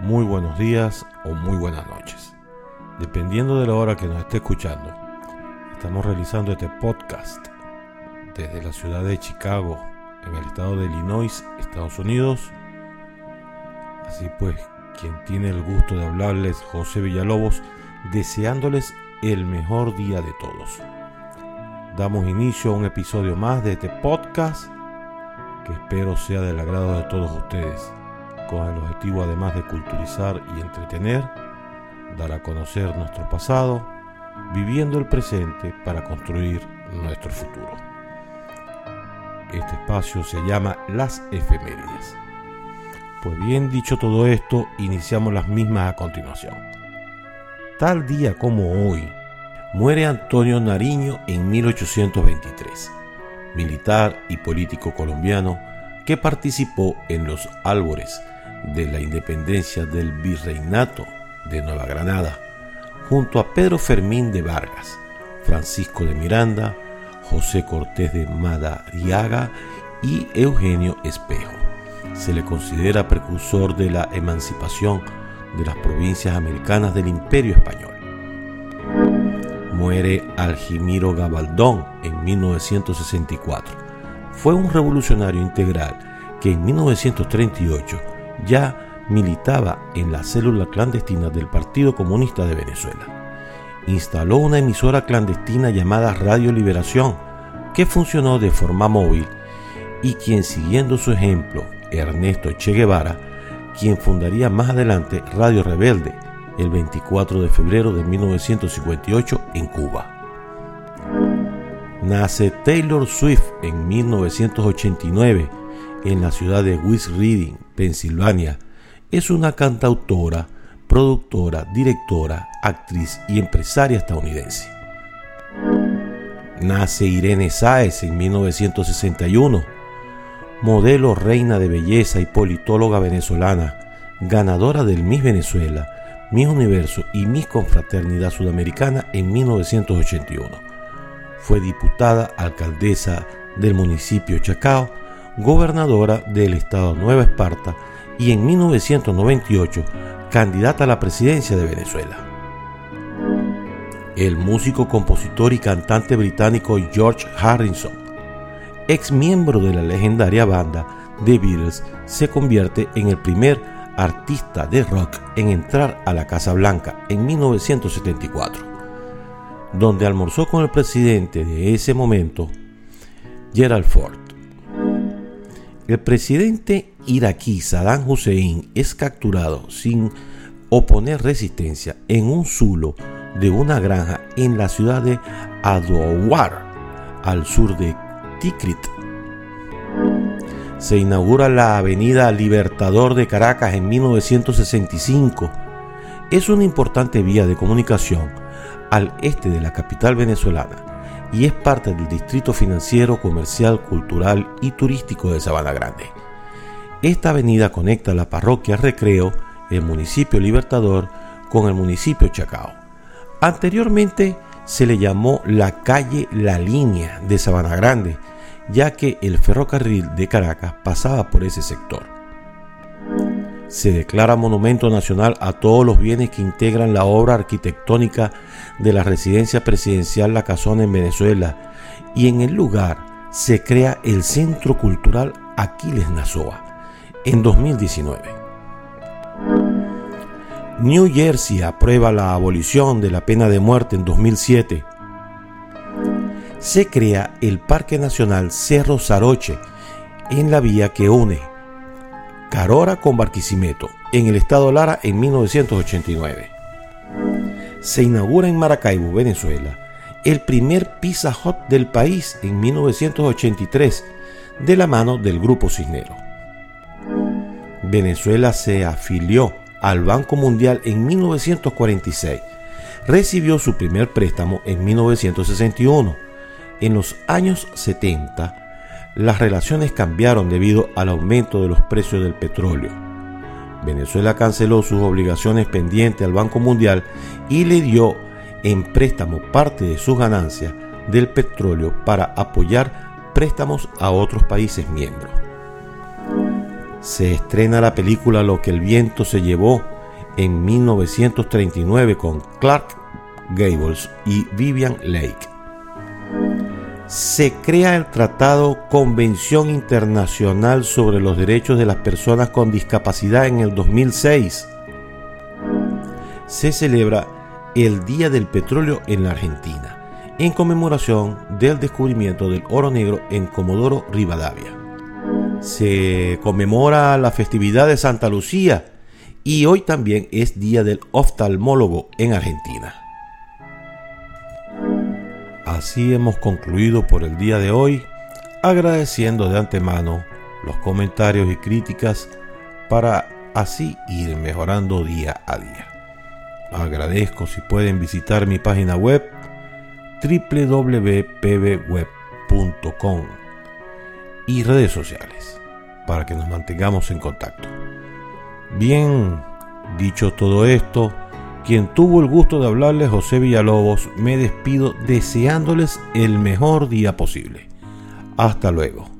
muy buenos días o muy buenas noches. Dependiendo de la hora que nos esté escuchando, estamos realizando este podcast desde la ciudad de Chicago, en el estado de Illinois, Estados Unidos. Así pues, quien tiene el gusto de hablarles, José Villalobos, deseándoles el mejor día de todos. Damos inicio a un episodio más de este podcast que espero sea del agrado de todos ustedes con el objetivo además de culturizar y entretener, dar a conocer nuestro pasado, viviendo el presente para construir nuestro futuro. Este espacio se llama Las Efemérides. Pues bien dicho todo esto, iniciamos las mismas a continuación. Tal día como hoy, muere Antonio Nariño en 1823, militar y político colombiano que participó en los albores de la independencia del virreinato de Nueva Granada, junto a Pedro Fermín de Vargas, Francisco de Miranda, José Cortés de Madariaga y Eugenio Espejo. Se le considera precursor de la emancipación de las provincias americanas del Imperio Español. Muere Algimiro Gabaldón en 1964. Fue un revolucionario integral que en 1938 ya militaba en la célula clandestina del Partido Comunista de Venezuela. Instaló una emisora clandestina llamada Radio Liberación, que funcionó de forma móvil y quien siguiendo su ejemplo, Ernesto Che Guevara, quien fundaría más adelante Radio Rebelde el 24 de febrero de 1958 en Cuba. Nace Taylor Swift en 1989 en la ciudad de West Reading, Pensilvania. Es una cantautora, productora, directora, actriz y empresaria estadounidense. Nace Irene Sáez en 1961, modelo, reina de belleza y politóloga venezolana, ganadora del Miss Venezuela, Miss Universo y Miss Confraternidad Sudamericana en 1981. Fue diputada alcaldesa del municipio Chacao, gobernadora del estado Nueva Esparta y en 1998 candidata a la presidencia de Venezuela. El músico, compositor y cantante británico George Harrison, ex miembro de la legendaria banda The Beatles, se convierte en el primer artista de rock en entrar a la Casa Blanca en 1974, donde almorzó con el presidente de ese momento, Gerald Ford. El presidente iraquí Saddam Hussein es capturado sin oponer resistencia en un zulo de una granja en la ciudad de Adowar, al sur de Tikrit. Se inaugura la Avenida Libertador de Caracas en 1965. Es una importante vía de comunicación al este de la capital venezolana y es parte del distrito financiero, comercial, cultural y turístico de Sabana Grande. Esta avenida conecta la parroquia Recreo, el municipio Libertador, con el municipio Chacao. Anteriormente se le llamó la calle La Línea de Sabana Grande, ya que el ferrocarril de Caracas pasaba por ese sector. Se declara monumento nacional a todos los bienes que integran la obra arquitectónica de la residencia presidencial La Casona en Venezuela y en el lugar se crea el Centro Cultural Aquiles Nazoa en 2019. New Jersey aprueba la abolición de la pena de muerte en 2007. Se crea el Parque Nacional Cerro Saroche en la vía que une Carora con Barquisimeto en el estado Lara en 1989 se inaugura en Maracaibo, Venezuela, el primer Pizza Hut del país en 1983, de la mano del Grupo Cisnero. Venezuela se afilió al Banco Mundial en 1946. Recibió su primer préstamo en 1961. En los años 70, las relaciones cambiaron debido al aumento de los precios del petróleo Venezuela canceló sus obligaciones pendientes al Banco Mundial y le dio en préstamo parte de sus ganancias del petróleo para apoyar préstamos a otros países miembros. Se estrena la película Lo que el viento se llevó en 1939 con Clark Gables y Vivian Lake. Se crea el Tratado Convención Internacional sobre los Derechos de las Personas con Discapacidad en el 2006. Se celebra el Día del Petróleo en la Argentina, en conmemoración del descubrimiento del oro negro en Comodoro Rivadavia. Se conmemora la festividad de Santa Lucía y hoy también es Día del Oftalmólogo en Argentina. Así hemos concluido por el día de hoy, agradeciendo de antemano los comentarios y críticas para así ir mejorando día a día. Agradezco si pueden visitar mi página web www.pbweb.com y redes sociales para que nos mantengamos en contacto. Bien, dicho todo esto, quien tuvo el gusto de hablarles, José Villalobos, me despido deseándoles el mejor día posible. Hasta luego.